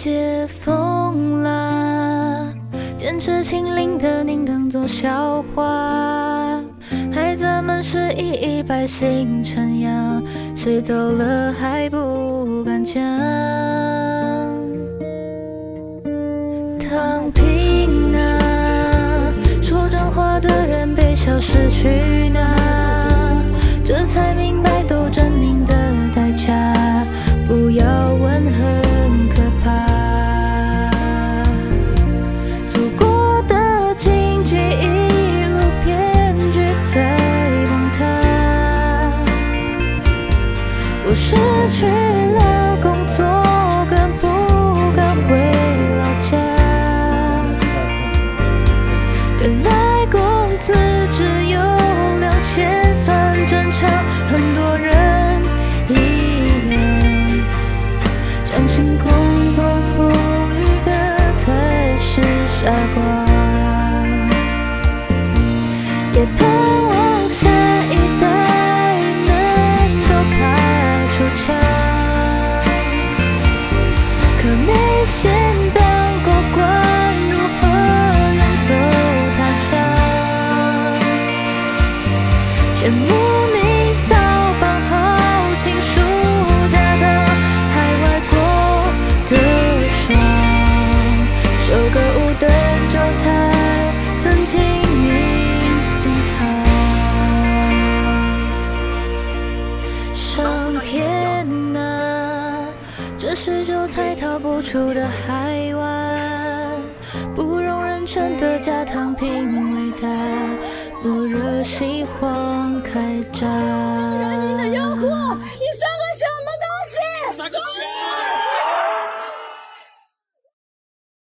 解封了，坚持清零的您当作笑话。孩子们是一一百姓陈扬，谁走了还不敢讲？我失去了工作，更不敢回老家。原来工资只有两千算正常，很多人一样，相信共同富裕的才是傻瓜，羡慕你早办好亲属家当，海外过得爽，收个五吨韭菜存进银行。上天啊，这是韭菜逃不出的海湾，不容人权的假躺平伟大，怒热希望开着。